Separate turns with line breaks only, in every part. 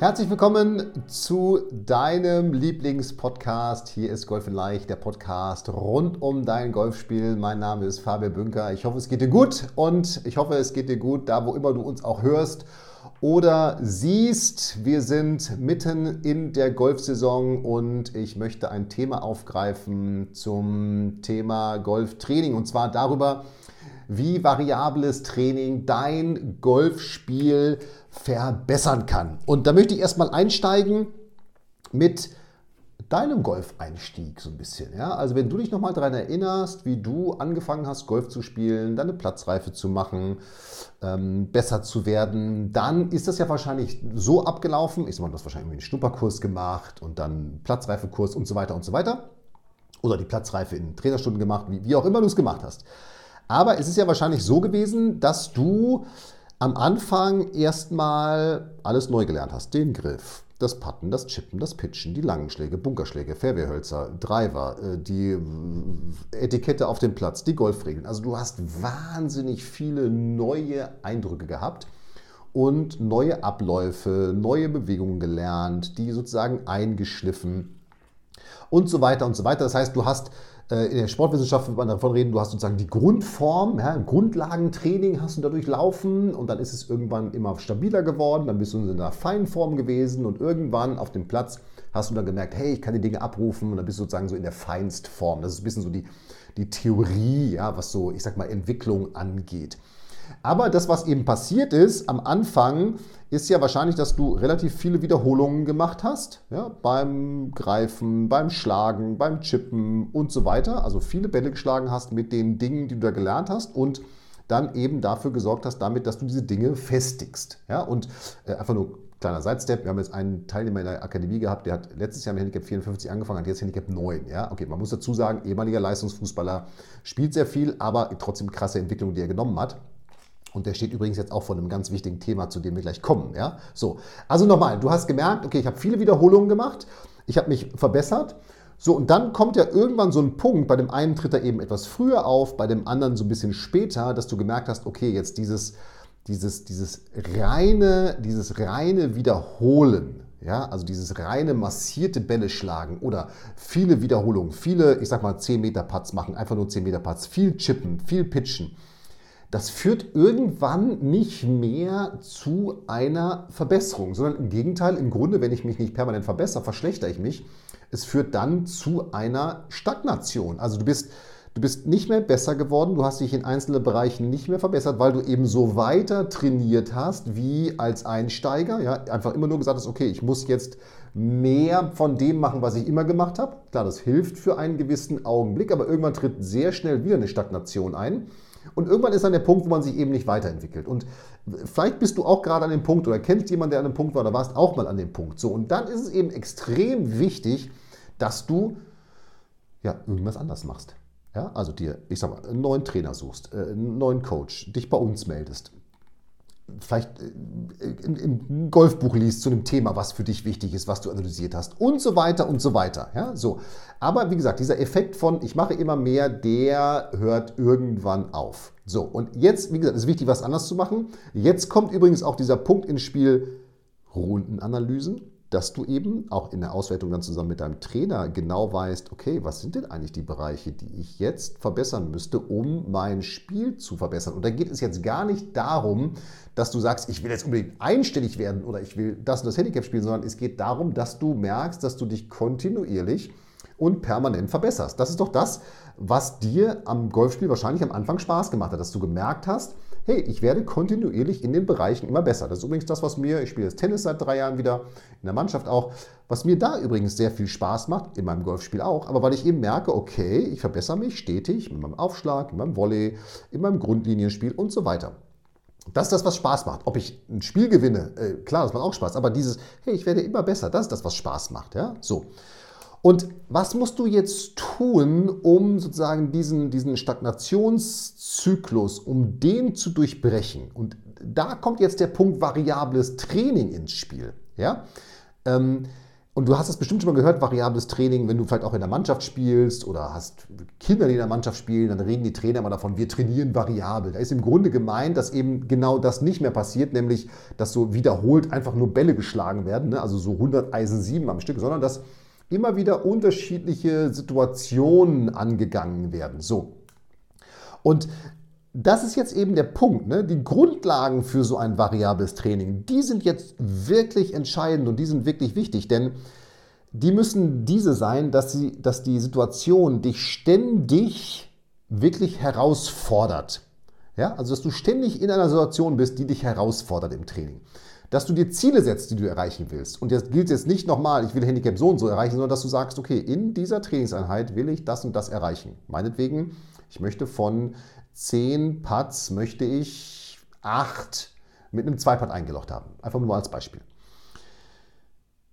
Herzlich willkommen zu deinem Lieblingspodcast. Hier ist Golf in Leicht, der Podcast rund um dein Golfspiel. Mein Name ist Fabian Bünker. Ich hoffe, es geht dir gut und ich hoffe, es geht dir gut, da wo immer du uns auch hörst oder siehst. Wir sind mitten in der Golfsaison und ich möchte ein Thema aufgreifen zum Thema Golftraining und zwar darüber, wie variables Training dein Golfspiel verbessern kann. Und da möchte ich erstmal einsteigen mit deinem Golfeinstieg so ein bisschen. Ja? Also wenn du dich nochmal daran erinnerst, wie du angefangen hast, Golf zu spielen, deine Platzreife zu machen, ähm, besser zu werden, dann ist das ja wahrscheinlich so abgelaufen. Ich mal, du hast wahrscheinlich einen Schnupperkurs gemacht und dann Platzreifekurs und so weiter und so weiter. Oder die Platzreife in Trainerstunden gemacht, wie, wie auch immer du es gemacht hast. Aber es ist ja wahrscheinlich so gewesen, dass du am Anfang erstmal alles neu gelernt hast. Den Griff, das Putten, das Chippen, das Pitchen, die langen Schläge, Bunkerschläge, Fairwayhölzer, Driver, äh, die Etikette auf dem Platz, die Golfregeln. Also du hast wahnsinnig viele neue Eindrücke gehabt und neue Abläufe, neue Bewegungen gelernt, die sozusagen eingeschliffen und so weiter und so weiter. Das heißt, du hast in der Sportwissenschaft wird man davon reden, du hast sozusagen die Grundform, ja, Grundlagentraining hast du dadurch laufen und dann ist es irgendwann immer stabiler geworden, dann bist du in einer feinen Form gewesen und irgendwann auf dem Platz hast du dann gemerkt, hey, ich kann die Dinge abrufen und dann bist du sozusagen so in der Feinstform. Das ist ein bisschen so die, die Theorie, ja, was so, ich sag mal, Entwicklung angeht. Aber das, was eben passiert ist am Anfang, ist ja wahrscheinlich, dass du relativ viele Wiederholungen gemacht hast. Ja, beim Greifen, beim Schlagen, beim Chippen und so weiter. Also viele Bälle geschlagen hast mit den Dingen, die du da gelernt hast und dann eben dafür gesorgt hast, damit, dass du diese Dinge festigst. Ja, und äh, einfach nur kleiner Sidestep. Wir haben jetzt einen Teilnehmer in der Akademie gehabt, der hat letztes Jahr mit Handicap 54 angefangen, hat jetzt Handicap 9. Ja, okay, man muss dazu sagen, ehemaliger Leistungsfußballer spielt sehr viel, aber trotzdem krasse Entwicklung, die er genommen hat. Und der steht übrigens jetzt auch vor einem ganz wichtigen Thema, zu dem wir gleich kommen. Ja? So, also nochmal, du hast gemerkt, okay, ich habe viele Wiederholungen gemacht, ich habe mich verbessert. So, und dann kommt ja irgendwann so ein Punkt, bei dem einen tritt er eben etwas früher auf, bei dem anderen so ein bisschen später, dass du gemerkt hast, okay, jetzt dieses, dieses, dieses reine, dieses reine Wiederholen, ja, also dieses reine massierte Bälle schlagen oder viele Wiederholungen, viele, ich sag mal, 10 Meter Putts machen, einfach nur 10 Meter Putts, viel chippen, viel pitchen das führt irgendwann nicht mehr zu einer Verbesserung, sondern im Gegenteil, im Grunde, wenn ich mich nicht permanent verbessere, verschlechter ich mich. Es führt dann zu einer Stagnation. Also du bist, du bist nicht mehr besser geworden, du hast dich in einzelnen Bereichen nicht mehr verbessert, weil du eben so weiter trainiert hast wie als Einsteiger. Ja, einfach immer nur gesagt hast, okay, ich muss jetzt mehr von dem machen, was ich immer gemacht habe. Klar, das hilft für einen gewissen Augenblick, aber irgendwann tritt sehr schnell wieder eine Stagnation ein. Und irgendwann ist dann der Punkt, wo man sich eben nicht weiterentwickelt. Und vielleicht bist du auch gerade an dem Punkt oder kennst jemanden, der an dem Punkt war oder warst auch mal an dem Punkt. So, und dann ist es eben extrem wichtig, dass du ja, irgendwas anders machst. Ja, also dir, ich sag mal, einen neuen Trainer suchst, äh, einen neuen Coach, dich bei uns meldest, vielleicht äh, im Golfbuch liest zu einem Thema, was für dich wichtig ist, was du analysiert hast und so weiter und so weiter. Ja, so. Aber wie gesagt, dieser Effekt von ich mache immer mehr, der hört irgendwann auf. So, und jetzt, wie gesagt, ist wichtig, was anders zu machen. Jetzt kommt übrigens auch dieser Punkt ins Spiel, Rundenanalysen dass du eben auch in der Auswertung dann zusammen mit deinem Trainer genau weißt, okay, was sind denn eigentlich die Bereiche, die ich jetzt verbessern müsste, um mein Spiel zu verbessern. Und da geht es jetzt gar nicht darum, dass du sagst, ich will jetzt unbedingt einstellig werden oder ich will das und das Handicap spielen, sondern es geht darum, dass du merkst, dass du dich kontinuierlich und permanent verbesserst. Das ist doch das, was dir am Golfspiel wahrscheinlich am Anfang Spaß gemacht hat, dass du gemerkt hast, hey, ich werde kontinuierlich in den Bereichen immer besser. Das ist übrigens das, was mir, ich spiele jetzt Tennis seit drei Jahren wieder, in der Mannschaft auch, was mir da übrigens sehr viel Spaß macht, in meinem Golfspiel auch, aber weil ich eben merke, okay, ich verbessere mich stetig mit meinem Aufschlag, in meinem Volley, in meinem Grundlinienspiel und so weiter. Das ist das, was Spaß macht. Ob ich ein Spiel gewinne, äh, klar, das macht auch Spaß, aber dieses, hey, ich werde immer besser, das ist das, was Spaß macht. Ja? So. Und was musst du jetzt tun, um sozusagen diesen, diesen Stagnationszyklus, um den zu durchbrechen? Und da kommt jetzt der Punkt variables Training ins Spiel. Ja? Ähm, und du hast es bestimmt schon mal gehört, variables Training, wenn du vielleicht auch in der Mannschaft spielst oder hast Kinder, die in der Mannschaft spielen, dann reden die Trainer immer davon, wir trainieren variabel. Da ist im Grunde gemeint, dass eben genau das nicht mehr passiert, nämlich, dass so wiederholt einfach nur Bälle geschlagen werden, ne? also so 100 Eisen 7 am Stück, sondern dass immer wieder unterschiedliche Situationen angegangen werden. So. Und das ist jetzt eben der Punkt. Ne? Die Grundlagen für so ein variables Training, die sind jetzt wirklich entscheidend und die sind wirklich wichtig, denn die müssen diese sein, dass, sie, dass die Situation dich ständig wirklich herausfordert. Ja? Also, dass du ständig in einer Situation bist, die dich herausfordert im Training. Dass du dir Ziele setzt, die du erreichen willst. Und das gilt jetzt nicht nochmal, ich will Handicap so und so erreichen, sondern dass du sagst, okay, in dieser Trainingseinheit will ich das und das erreichen. Meinetwegen, ich möchte von zehn Putts möchte ich acht mit einem Zweipad eingelocht haben. Einfach nur als Beispiel.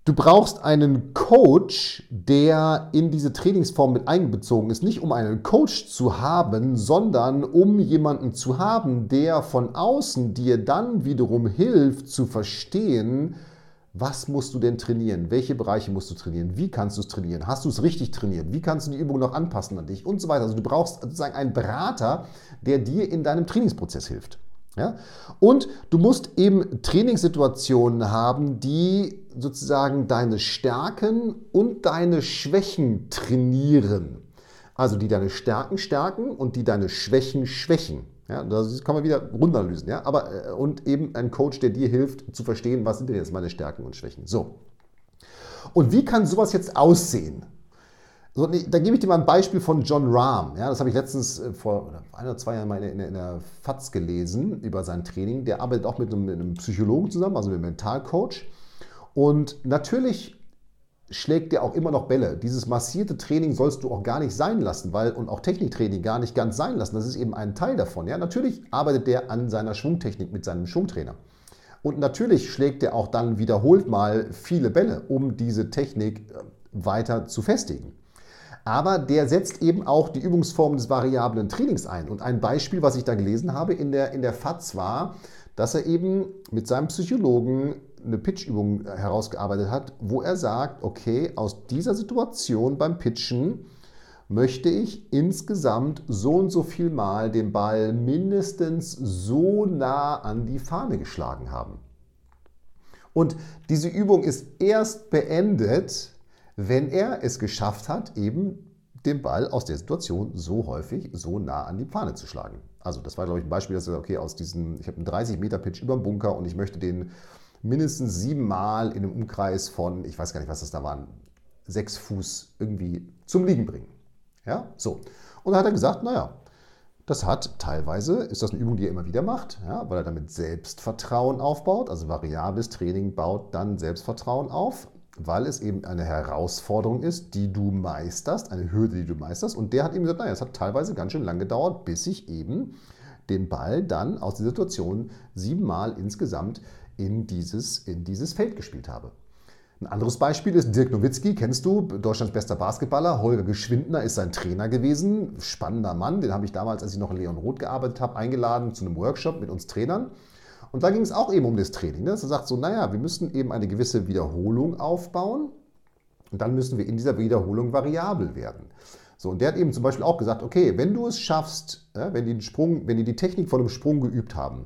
Du brauchst einen Coach, der in diese Trainingsform mit einbezogen ist. Nicht um einen Coach zu haben, sondern um jemanden zu haben, der von außen dir dann wiederum hilft zu verstehen, was musst du denn trainieren? Welche Bereiche musst du trainieren? Wie kannst du es trainieren? Hast du es richtig trainiert? Wie kannst du die Übung noch anpassen an dich? Und so weiter. Also du brauchst sozusagen einen Berater, der dir in deinem Trainingsprozess hilft. Ja? Und du musst eben Trainingssituationen haben, die sozusagen deine Stärken und deine Schwächen trainieren. Also die deine Stärken stärken und die deine Schwächen schwächen. Ja, das kann man wieder runterlösen. Ja? Aber, äh, und eben ein Coach, der dir hilft zu verstehen, was sind denn jetzt meine Stärken und Schwächen. So. Und wie kann sowas jetzt aussehen? So, da gebe ich dir mal ein Beispiel von John Rahm. Ja, das habe ich letztens äh, vor ein oder zwei Jahren mal in, in, in der FATS gelesen über sein Training. Der arbeitet auch mit einem, mit einem Psychologen zusammen, also mit einem Mentalcoach. Und natürlich schlägt der auch immer noch Bälle. Dieses massierte Training sollst du auch gar nicht sein lassen, weil und auch Techniktraining gar nicht ganz sein lassen. Das ist eben ein Teil davon. Ja, natürlich arbeitet der an seiner Schwungtechnik mit seinem Schwungtrainer. Und natürlich schlägt er auch dann wiederholt mal viele Bälle, um diese Technik äh, weiter zu festigen. Aber der setzt eben auch die Übungsform des variablen Trainings ein. Und ein Beispiel, was ich da gelesen habe in der, in der FATS war, dass er eben mit seinem Psychologen eine Pitchübung herausgearbeitet hat, wo er sagt, okay, aus dieser Situation beim Pitchen möchte ich insgesamt so und so viel Mal den Ball mindestens so nah an die Fahne geschlagen haben. Und diese Übung ist erst beendet, wenn er es geschafft hat, eben den Ball aus der Situation so häufig, so nah an die Fahne zu schlagen. Also das war, glaube ich, ein Beispiel, dass er okay, aus diesem, ich habe einen 30 Meter Pitch über dem Bunker und ich möchte den mindestens siebenmal in einem Umkreis von, ich weiß gar nicht, was das da waren, sechs Fuß irgendwie zum Liegen bringen. Ja, so. Und da hat er gesagt, naja, das hat teilweise, ist das eine Übung, die er immer wieder macht, ja, weil er damit Selbstvertrauen aufbaut. Also variables Training baut dann Selbstvertrauen auf, weil es eben eine Herausforderung ist, die du meisterst, eine Hürde, die du meisterst. Und der hat ihm gesagt, naja, es hat teilweise ganz schön lang gedauert, bis ich eben den Ball dann aus der Situation siebenmal insgesamt in dieses, in dieses Feld gespielt habe. Ein anderes Beispiel ist Dirk Nowitzki, kennst du, Deutschlands bester Basketballer. Holger Geschwindner ist sein Trainer gewesen. Spannender Mann, den habe ich damals, als ich noch in Leon Roth gearbeitet habe, eingeladen zu einem Workshop mit uns Trainern. Und da ging es auch eben um das Training. Ne? Er sagt so, naja, wir müssen eben eine gewisse Wiederholung aufbauen und dann müssen wir in dieser Wiederholung variabel werden. So, und der hat eben zum Beispiel auch gesagt, okay, wenn du es schaffst, ja, wenn, die den Sprung, wenn die die Technik von einem Sprung geübt haben,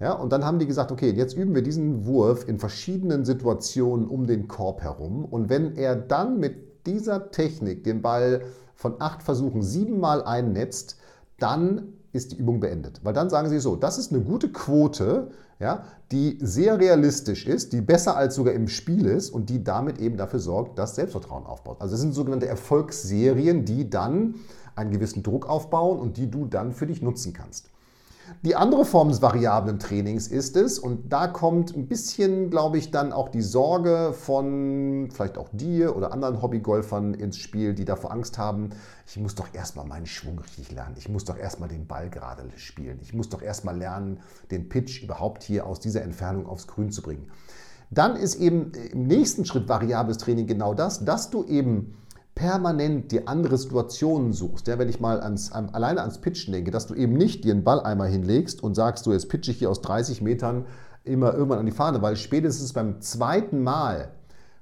ja, und dann haben die gesagt, okay, jetzt üben wir diesen Wurf in verschiedenen Situationen um den Korb herum. Und wenn er dann mit dieser Technik den Ball von acht Versuchen siebenmal einnetzt, dann ist die Übung beendet. Weil dann sagen sie so, das ist eine gute Quote, ja, die sehr realistisch ist, die besser als sogar im Spiel ist und die damit eben dafür sorgt, dass Selbstvertrauen aufbaut. Also das sind sogenannte Erfolgsserien, die dann einen gewissen Druck aufbauen und die du dann für dich nutzen kannst. Die andere Form des variablen Trainings ist es, und da kommt ein bisschen, glaube ich, dann auch die Sorge von vielleicht auch dir oder anderen Hobbygolfern ins Spiel, die davor Angst haben, ich muss doch erstmal meinen Schwung richtig lernen, ich muss doch erstmal den Ball gerade spielen, ich muss doch erstmal lernen, den Pitch überhaupt hier aus dieser Entfernung aufs Grün zu bringen. Dann ist eben im nächsten Schritt variables Training genau das, dass du eben permanent dir andere Situationen suchst, ja, wenn ich mal ans, alleine ans Pitchen denke, dass du eben nicht dir einen Balleimer hinlegst und sagst, du jetzt pitche ich hier aus 30 Metern immer irgendwann an die Fahne, weil spätestens beim zweiten Mal,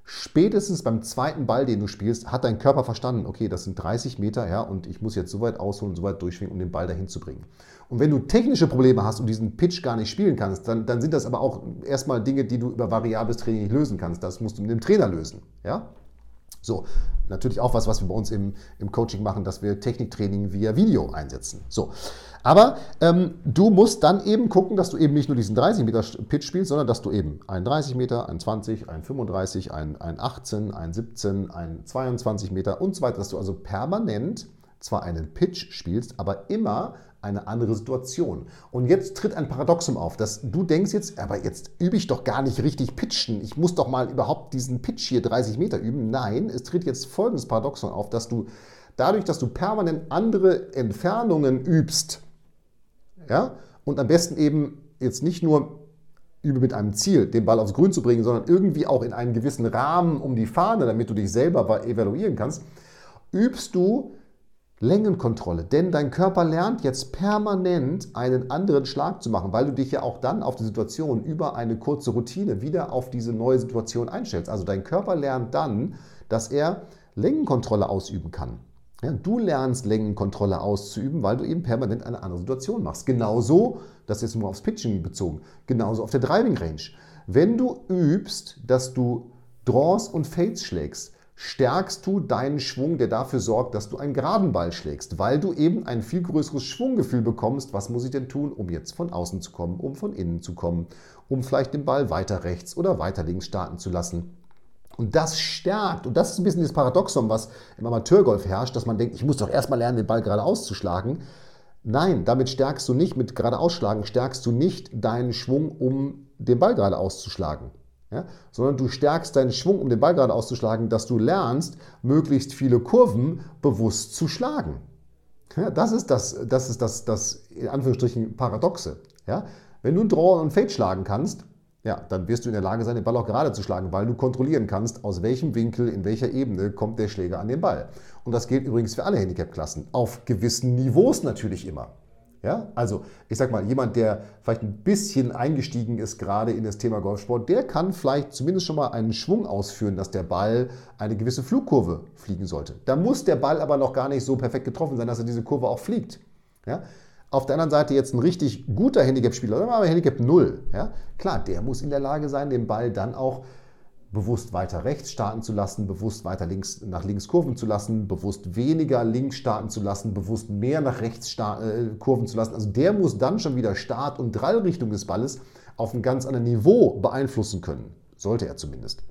spätestens beim zweiten Ball, den du spielst, hat dein Körper verstanden, okay, das sind 30 Meter, ja, und ich muss jetzt so weit ausholen, so weit durchschwingen, um den Ball dahin zu bringen. Und wenn du technische Probleme hast und diesen Pitch gar nicht spielen kannst, dann, dann sind das aber auch erstmal Dinge, die du über variables Training nicht lösen kannst. Das musst du mit dem Trainer lösen, ja. So, natürlich auch was, was wir bei uns im, im Coaching machen, dass wir Techniktraining via Video einsetzen. So, aber ähm, du musst dann eben gucken, dass du eben nicht nur diesen 30 Meter Pitch spielst, sondern dass du eben einen 30 Meter, einen 20, einen 35, einen, einen 18, einen 17, einen 22 Meter und so weiter, dass du also permanent zwar einen Pitch spielst, aber immer eine andere Situation. Und jetzt tritt ein Paradoxum auf, dass du denkst jetzt, aber jetzt übe ich doch gar nicht richtig pitchen. Ich muss doch mal überhaupt diesen Pitch hier 30 Meter üben. Nein, es tritt jetzt folgendes Paradoxon auf, dass du dadurch, dass du permanent andere Entfernungen übst, ja, und am besten eben jetzt nicht nur übe mit einem Ziel, den Ball aufs Grün zu bringen, sondern irgendwie auch in einen gewissen Rahmen um die Fahne, damit du dich selber evaluieren kannst, übst du Längenkontrolle. Denn dein Körper lernt jetzt permanent einen anderen Schlag zu machen, weil du dich ja auch dann auf die Situation über eine kurze Routine wieder auf diese neue Situation einstellst. Also dein Körper lernt dann, dass er Längenkontrolle ausüben kann. Ja, du lernst Längenkontrolle auszuüben, weil du eben permanent eine andere Situation machst. Genauso, das ist nur aufs Pitching bezogen, genauso auf der Driving Range. Wenn du übst, dass du Draws und Fades schlägst, stärkst du deinen Schwung, der dafür sorgt, dass du einen geraden Ball schlägst, weil du eben ein viel größeres Schwunggefühl bekommst. Was muss ich denn tun, um jetzt von außen zu kommen, um von innen zu kommen, um vielleicht den Ball weiter rechts oder weiter links starten zu lassen? Und das stärkt, und das ist ein bisschen das Paradoxon, was im Amateurgolf herrscht, dass man denkt, ich muss doch erstmal lernen, den Ball gerade auszuschlagen. Nein, damit stärkst du nicht, mit gerade ausschlagen, stärkst du nicht deinen Schwung, um den Ball gerade auszuschlagen ja, sondern du stärkst deinen Schwung, um den Ball gerade auszuschlagen, dass du lernst, möglichst viele Kurven bewusst zu schlagen. Ja, das ist das, das, ist das, das in Anführungsstrichen Paradoxe. Ja? Wenn du einen Draw und Fade schlagen kannst, ja, dann wirst du in der Lage sein, den Ball auch gerade zu schlagen, weil du kontrollieren kannst, aus welchem Winkel, in welcher Ebene kommt der Schläger an den Ball. Und das gilt übrigens für alle Handicap-Klassen. Auf gewissen Niveaus natürlich immer. Ja, also ich sag mal, jemand, der vielleicht ein bisschen eingestiegen ist gerade in das Thema Golfsport, der kann vielleicht zumindest schon mal einen Schwung ausführen, dass der Ball eine gewisse Flugkurve fliegen sollte. Da muss der Ball aber noch gar nicht so perfekt getroffen sein, dass er diese Kurve auch fliegt. Ja? Auf der anderen Seite jetzt ein richtig guter Handicap-Spieler, oder Handicap 0, ja? klar, der muss in der Lage sein, den Ball dann auch bewusst weiter rechts starten zu lassen, bewusst weiter links, nach links kurven zu lassen, bewusst weniger links starten zu lassen, bewusst mehr nach rechts äh, kurven zu lassen. Also der muss dann schon wieder Start- und Drallrichtung des Balles auf ein ganz anderes Niveau beeinflussen können. Sollte er zumindest.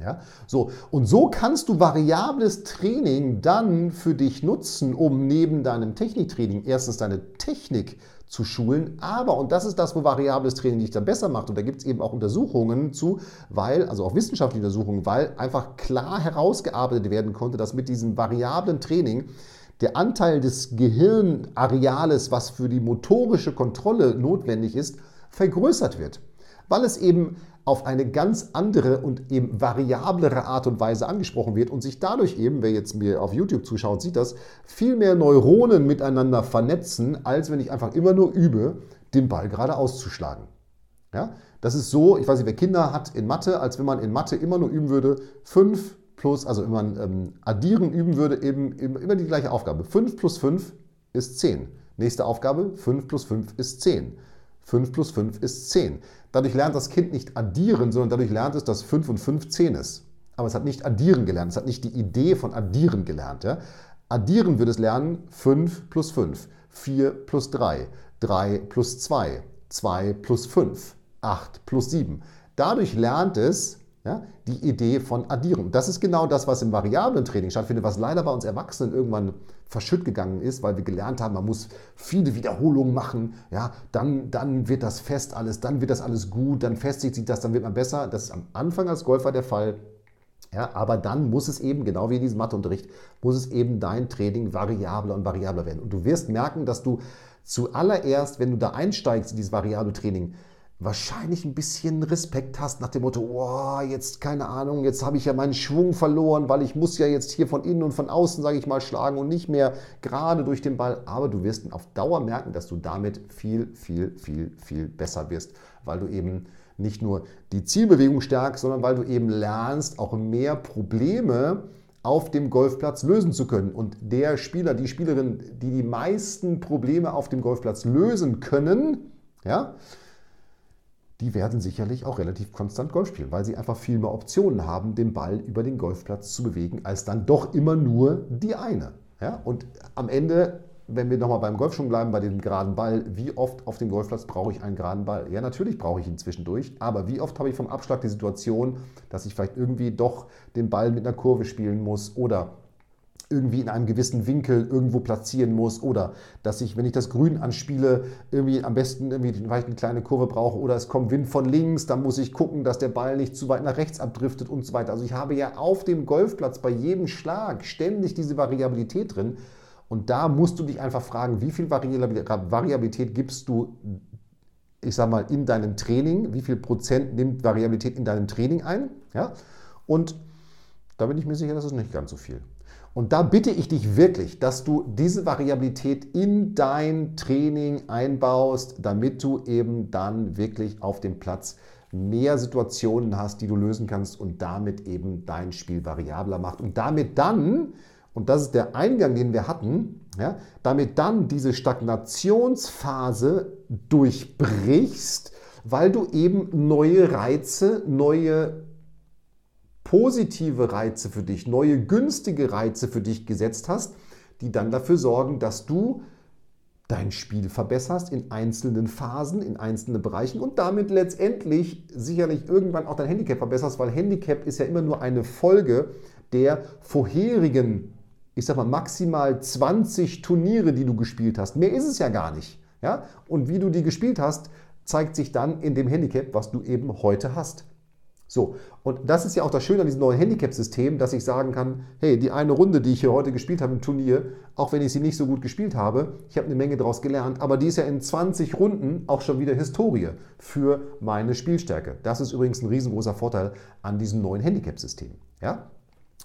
Ja, so. Und so kannst du variables Training dann für dich nutzen, um neben deinem Techniktraining erstens deine Technik zu schulen. Aber, und das ist das, wo variables Training dich dann besser macht, und da gibt es eben auch Untersuchungen zu, weil, also auch wissenschaftliche Untersuchungen, weil einfach klar herausgearbeitet werden konnte, dass mit diesem variablen Training der Anteil des Gehirnareales, was für die motorische Kontrolle notwendig ist, vergrößert wird. Weil es eben auf eine ganz andere und eben variablere Art und Weise angesprochen wird und sich dadurch eben, wer jetzt mir auf YouTube zuschaut, sieht das, viel mehr Neuronen miteinander vernetzen, als wenn ich einfach immer nur übe, den Ball gerade auszuschlagen. Ja? Das ist so, ich weiß nicht, wer Kinder hat in Mathe, als wenn man in Mathe immer nur üben würde, 5 plus, also wenn man ähm, addieren üben würde, eben, eben immer die gleiche Aufgabe. 5 plus 5 ist 10. Nächste Aufgabe, 5 plus 5 ist 10. 5 plus 5 ist 10. Dadurch lernt das Kind nicht addieren, sondern dadurch lernt es, dass 5 und 5 10 ist. Aber es hat nicht addieren gelernt, es hat nicht die Idee von addieren gelernt. Ja? Addieren würde es lernen 5 plus 5. 4 plus 3, 3 plus 2, 2 plus 5, 8 plus 7. Dadurch lernt es ja, die Idee von Addierung. Das ist genau das, was im variablen Training stattfindet, was leider bei uns Erwachsenen irgendwann verschütt gegangen ist, weil wir gelernt haben, man muss viele Wiederholungen machen, ja, dann, dann wird das fest alles, dann wird das alles gut, dann festigt sich das, dann wird man besser. Das ist am Anfang als Golfer der Fall. Ja, aber dann muss es eben, genau wie in diesem Matheunterricht, muss es eben dein Training variabler und variabler werden. Und du wirst merken, dass du zuallererst, wenn du da einsteigst in dieses variable Training, wahrscheinlich ein bisschen Respekt hast nach dem Motto, oh, jetzt keine Ahnung, jetzt habe ich ja meinen Schwung verloren, weil ich muss ja jetzt hier von innen und von außen, sage ich mal, schlagen und nicht mehr gerade durch den Ball. Aber du wirst auf Dauer merken, dass du damit viel, viel, viel, viel besser wirst, weil du eben nicht nur die Zielbewegung stärkst, sondern weil du eben lernst, auch mehr Probleme auf dem Golfplatz lösen zu können. Und der Spieler, die Spielerin, die die meisten Probleme auf dem Golfplatz lösen können, ja, die werden sicherlich auch relativ konstant Golf spielen, weil sie einfach viel mehr Optionen haben, den Ball über den Golfplatz zu bewegen, als dann doch immer nur die eine. Ja? Und am Ende, wenn wir nochmal beim Golf schon bleiben, bei dem geraden Ball, wie oft auf dem Golfplatz brauche ich einen geraden Ball? Ja, natürlich brauche ich ihn zwischendurch, aber wie oft habe ich vom Abschlag die Situation, dass ich vielleicht irgendwie doch den Ball mit einer Kurve spielen muss oder irgendwie in einem gewissen Winkel irgendwo platzieren muss oder dass ich, wenn ich das Grün anspiele, irgendwie am besten irgendwie vielleicht eine kleine Kurve brauche oder es kommt Wind von links, dann muss ich gucken, dass der Ball nicht zu weit nach rechts abdriftet und so weiter. Also ich habe ja auf dem Golfplatz bei jedem Schlag ständig diese Variabilität drin und da musst du dich einfach fragen, wie viel Variabilität gibst du ich sag mal, in deinem Training, wie viel Prozent nimmt Variabilität in deinem Training ein? Ja? Und da bin ich mir sicher, das ist nicht ganz so viel. Und da bitte ich dich wirklich, dass du diese Variabilität in dein Training einbaust, damit du eben dann wirklich auf dem Platz mehr Situationen hast, die du lösen kannst und damit eben dein Spiel variabler macht. Und damit dann, und das ist der Eingang, den wir hatten, ja, damit dann diese Stagnationsphase durchbrichst, weil du eben neue Reize, neue positive Reize für dich, neue günstige Reize für dich gesetzt hast, die dann dafür sorgen, dass du dein Spiel verbesserst in einzelnen Phasen, in einzelnen Bereichen und damit letztendlich sicherlich irgendwann auch dein Handicap verbesserst, weil Handicap ist ja immer nur eine Folge der vorherigen, ich sag mal maximal 20 Turniere, die du gespielt hast. Mehr ist es ja gar nicht. Ja? Und wie du die gespielt hast, zeigt sich dann in dem Handicap, was du eben heute hast. So, und das ist ja auch das Schöne an diesem neuen Handicap-System, dass ich sagen kann, hey, die eine Runde, die ich hier heute gespielt habe im Turnier, auch wenn ich sie nicht so gut gespielt habe, ich habe eine Menge daraus gelernt, aber die ist ja in 20 Runden auch schon wieder Historie für meine Spielstärke. Das ist übrigens ein riesengroßer Vorteil an diesem neuen Handicap-System. Ja?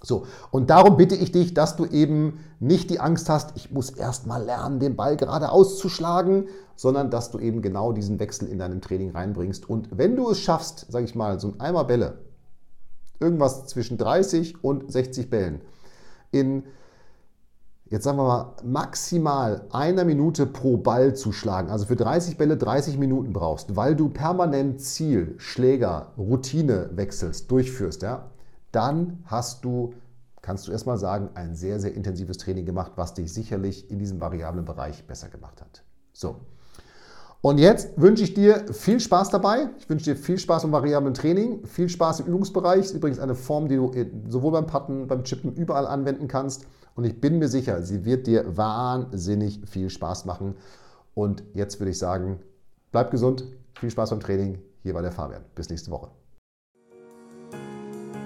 So, und darum bitte ich dich, dass du eben nicht die Angst hast, ich muss erst mal lernen, den Ball gerade auszuschlagen, sondern dass du eben genau diesen Wechsel in deinem Training reinbringst. Und wenn du es schaffst, sage ich mal, so ein Eimer Bälle, irgendwas zwischen 30 und 60 Bällen, in, jetzt sagen wir mal, maximal einer Minute pro Ball zu schlagen, also für 30 Bälle 30 Minuten brauchst, weil du permanent Ziel, Schläger, Routine wechselst, durchführst, ja, dann hast du, kannst du erstmal sagen, ein sehr, sehr intensives Training gemacht, was dich sicherlich in diesem variablen Bereich besser gemacht hat. So. Und jetzt wünsche ich dir viel Spaß dabei. Ich wünsche dir viel Spaß im variablen Training, viel Spaß im Übungsbereich. Ist übrigens eine Form, die du sowohl beim Putten, beim Chippen überall anwenden kannst. Und ich bin mir sicher, sie wird dir wahnsinnig viel Spaß machen. Und jetzt würde ich sagen, bleib gesund, viel Spaß beim Training. Hier war der Fabian. Bis nächste Woche.